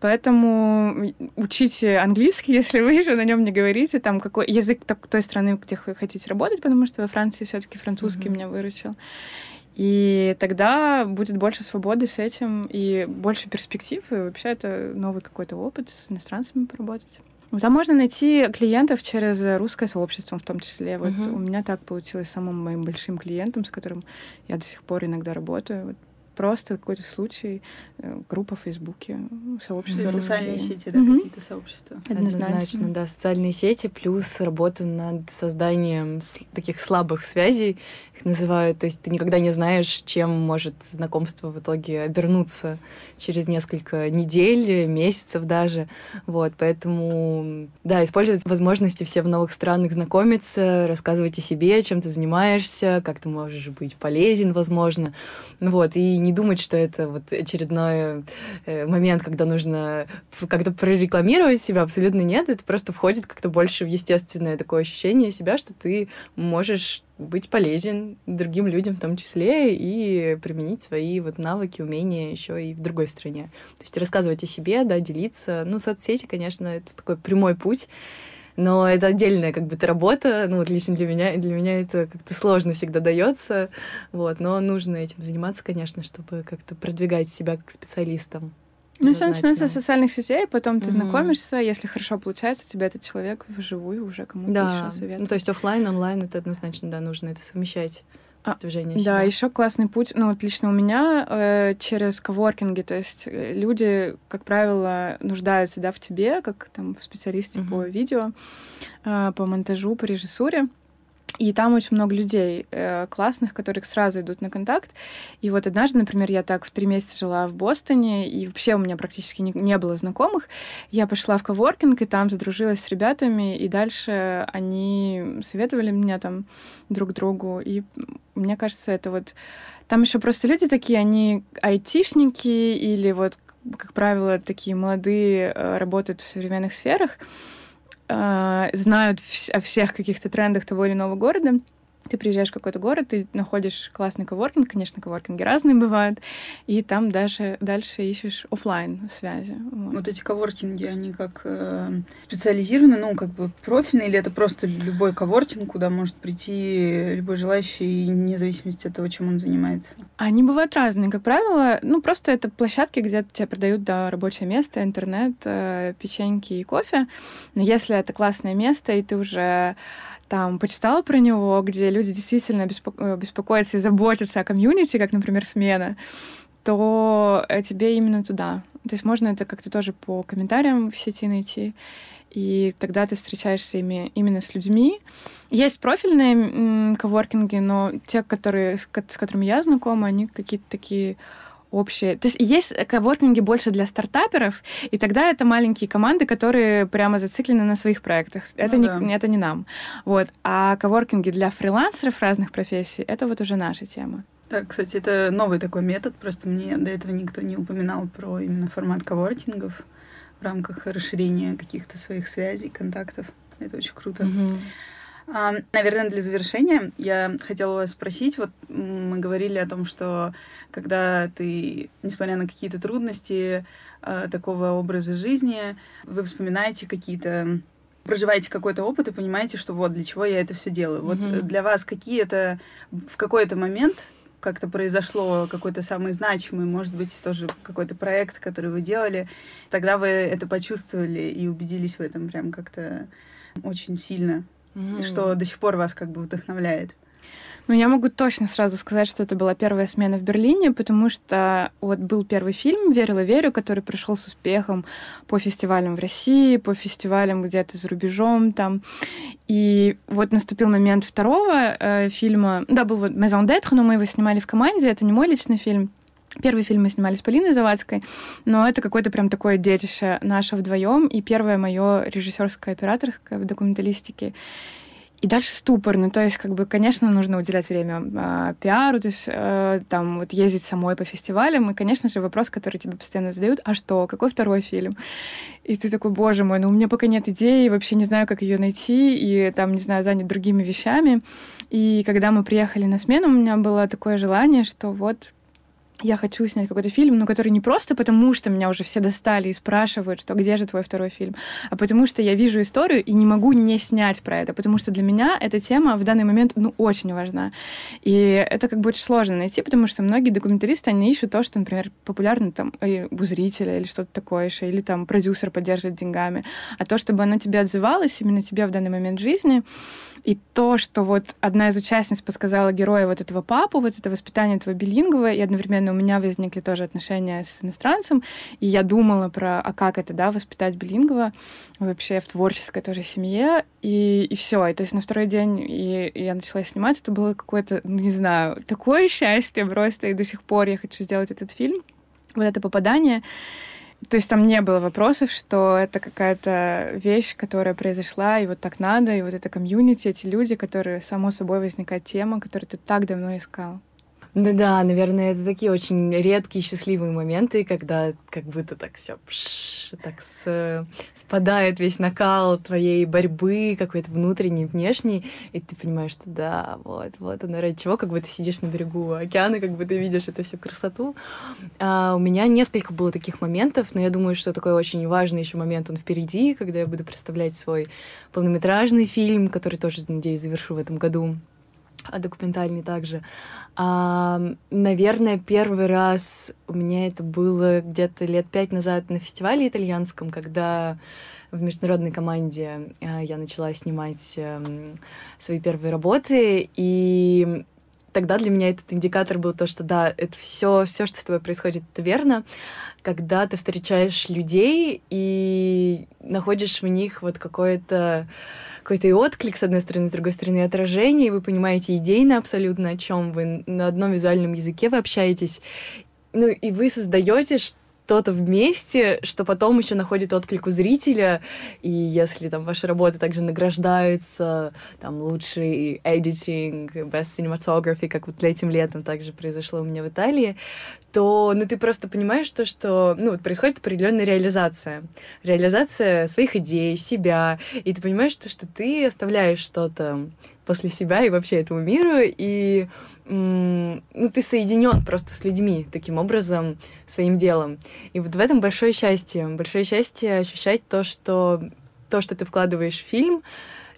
Поэтому учите английский, [laughs] если вы еще на нем не говорите, там какой язык той страны, где вы хотите работать, потому потому что во Франции все-таки французский mm-hmm. меня выручил. И тогда будет больше свободы с этим и больше перспектив, и вообще это новый какой-то опыт с иностранцами поработать. Там можно найти клиентов через русское сообщество в том числе. Вот uh-huh. у меня так получилось самым моим большим клиентом, с которым я до сих пор иногда работаю. Вот просто какой-то случай, э, группа в Фейсбуке, сообщество. Mm-hmm. Социальные сети, да, mm-hmm. какие-то сообщества. Однозначно. Однозначно, да, социальные сети плюс работа над созданием таких слабых связей, их называют. То есть ты никогда не знаешь, чем может знакомство в итоге обернуться через несколько недель, месяцев даже. Вот, поэтому, да, использовать возможности все в новых странах знакомиться, рассказывать о себе, чем ты занимаешься, как ты можешь быть полезен, возможно. Вот, и не думать, что это вот очередной э, момент, когда нужно как-то прорекламировать себя, абсолютно нет. Это просто входит как-то больше в естественное такое ощущение себя, что ты можешь быть полезен другим людям в том числе и применить свои вот навыки, умения еще и в другой стране. То есть рассказывать о себе, да, делиться. Ну, соцсети, конечно, это такой прямой путь, но это отдельная как бы работа, ну вот лично для меня, для меня это как-то сложно всегда дается, вот, но нужно этим заниматься, конечно, чтобы как-то продвигать себя как специалистом. Ну, все начинается с социальных сетей, потом ты mm-hmm. знакомишься, если хорошо получается, тебе этот человек вживую уже кому-то да. еще советует. Ну, то есть офлайн, онлайн это однозначно, да, нужно это совмещать. А, движение себя. Да, еще классный путь. Ну, вот лично у меня э, через коворкинги, то есть э, люди, как правило, нуждаются да, в тебе, как там в специалисте mm-hmm. по видео, э, по монтажу, по режиссуре. И там очень много людей э, классных, которые сразу идут на контакт. И вот однажды, например, я так в три месяца жила в Бостоне, и вообще у меня практически не, не было знакомых. Я пошла в коворкинг, и там задружилась с ребятами, и дальше они советовали меня там друг другу. И мне кажется, это вот... Там еще просто люди такие, они айтишники или вот, как правило, такие молодые, э, работают в современных сферах. А, знают о всех каких-то трендах того или иного города, ты приезжаешь в какой-то город, ты находишь классный коворкинг, конечно, коворкинги разные бывают, и там даже дальше ищешь офлайн связи. Вот. вот эти коворкинги, они как э, специализированы, ну, как бы профильные, или это просто любой коворкинг, куда может прийти любой желающий, вне зависимости от того, чем он занимается? Они бывают разные. Как правило, ну, просто это площадки, где тебе продают да, рабочее место, интернет, э, печеньки и кофе. Но если это классное место, и ты уже там почитала про него, где люди действительно беспоко- беспокоятся и заботятся о комьюнити, как, например, смена, то э, тебе именно туда. То есть можно это как-то тоже по комментариям в сети найти. И тогда ты встречаешься ими, именно с людьми. Есть профильные коворкинги, но те, которые, с, с которыми я знакома, они какие-то такие общее. То есть есть коворкинги больше для стартаперов, и тогда это маленькие команды, которые прямо зациклены на своих проектах. Это, ну, не, да. это не нам. Вот. А коворкинги для фрилансеров разных профессий, это вот уже наша тема. Да, кстати, это новый такой метод, просто мне до этого никто не упоминал про именно формат коворкингов в рамках расширения каких-то своих связей, контактов. Это очень круто. Mm-hmm. А, наверное, для завершения я хотела вас спросить, вот мы говорили о том, что когда ты, несмотря на какие-то трудности а, такого образа жизни, вы вспоминаете какие-то проживаете какой-то опыт и понимаете, что вот для чего я это все делаю. Вот mm-hmm. для вас какие это в какой-то момент как-то произошло какой-то самый значимый, может быть, тоже какой-то проект, который вы делали, тогда вы это почувствовали и убедились в этом прям как-то очень сильно mm-hmm. что до сих пор вас как бы вдохновляет? Ну, я могу точно сразу сказать, что это была первая смена в Берлине, потому что вот был первый фильм «Верила, верю», который пришел с успехом по фестивалям в России, по фестивалям где-то за рубежом там. И вот наступил момент второго э, фильма. Да, был вот «Maison d'être», но мы его снимали в команде, это не мой личный фильм. Первый фильм мы снимали с Полиной Завадской, но это какое-то прям такое детище наше вдвоем и первое мое режиссерское операторское в документалистике. И дальше ступор. Ну, то есть, как бы, конечно, нужно уделять время э, пиару, то есть, э, там, вот ездить самой по фестивалям. И, конечно же, вопрос, который тебе постоянно задают, а что, какой второй фильм? И ты такой, боже мой, ну, у меня пока нет идеи, вообще не знаю, как ее найти, и, там, не знаю, занят другими вещами. И когда мы приехали на смену, у меня было такое желание, что вот я хочу снять какой-то фильм, но который не просто потому, что меня уже все достали и спрашивают, что где же твой второй фильм, а потому что я вижу историю и не могу не снять про это, потому что для меня эта тема в данный момент, ну, очень важна. И это как бы очень сложно найти, потому что многие документалисты, они ищут то, что, например, популярно там у зрителя или что-то такое еще, или там продюсер поддерживает деньгами, а то, чтобы оно тебе отзывалось именно тебе в данный момент жизни, и то, что вот одна из участниц подсказала героя вот этого папу, вот это воспитание этого билингового, и одновременно у меня возникли тоже отношения с иностранцем, и я думала про, а как это, да, воспитать билингва вообще в творческой тоже семье, и, и все. И то есть на второй день и, и я начала снимать, это было какое-то, не знаю, такое счастье просто, и до сих пор я хочу сделать этот фильм, вот это попадание. То есть там не было вопросов, что это какая-то вещь, которая произошла, и вот так надо, и вот это комьюнити, эти люди, которые, само собой, возникает тема, которую ты так давно искал. Ну да, наверное, это такие очень редкие счастливые моменты, когда как будто так все так с, спадает весь накал твоей борьбы, какой-то внутренний, внешний, и ты понимаешь, что да, вот, вот оно ради чего, как ты сидишь на берегу океана, как ты видишь эту всю красоту. А у меня несколько было таких моментов, но я думаю, что такой очень важный еще момент он впереди, когда я буду представлять свой полнометражный фильм, который тоже, надеюсь, завершу в этом году документальный также. А, наверное, первый раз у меня это было где-то лет пять назад на фестивале итальянском, когда в международной команде а, я начала снимать а, свои первые работы, и тогда для меня этот индикатор был то, что да, это все, все, что с тобой происходит, это верно. Когда ты встречаешь людей и находишь в них вот какое-то какой-то и отклик, с одной стороны, с другой стороны, отражение, и вы понимаете идейно абсолютно, о чем вы на одном визуальном языке вы общаетесь. Ну, и вы создаете что-то вместе, что потом еще находит отклик у зрителя, и если там ваши работы также награждаются, там, лучший editing, best cinematography, как вот этим летом также произошло у меня в Италии, то, ну, ты просто понимаешь то, что, ну, вот происходит определенная реализация. Реализация своих идей, себя, и ты понимаешь то, что ты оставляешь что-то после себя и вообще этому миру, и ну, ты соединен просто с людьми таким образом, своим делом. И вот в этом большое счастье. Большое счастье ощущать то, что то, что ты вкладываешь в фильм,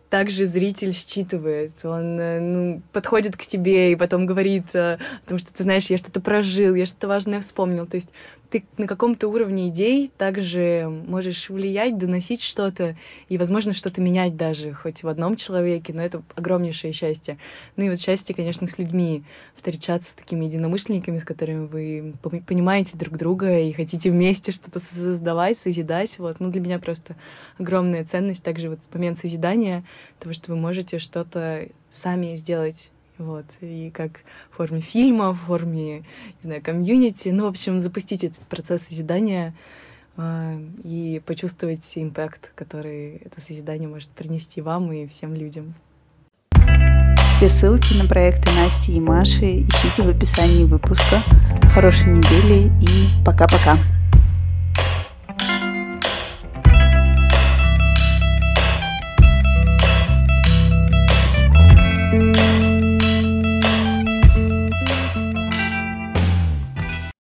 также зритель считывает. Он э, ну, подходит к тебе и потом говорит, потому что ты знаешь, я что-то прожил, я что-то важное вспомнил. То есть ты на каком-то уровне идей также можешь влиять, доносить что-то и, возможно, что-то менять даже, хоть в одном человеке, но это огромнейшее счастье. Ну и вот счастье, конечно, с людьми, встречаться с такими единомышленниками, с которыми вы понимаете друг друга и хотите вместе что-то создавать, созидать. Вот. Ну, для меня просто огромная ценность также вот момент созидания, того, что вы можете что-то сами сделать вот, и как в форме фильма, в форме, не знаю, комьюнити. Ну, в общем, запустить этот процесс созидания э, и почувствовать импакт, который это созидание может принести вам и всем людям. Все ссылки на проекты Насти и Маши ищите в описании выпуска. Хорошей недели и пока-пока.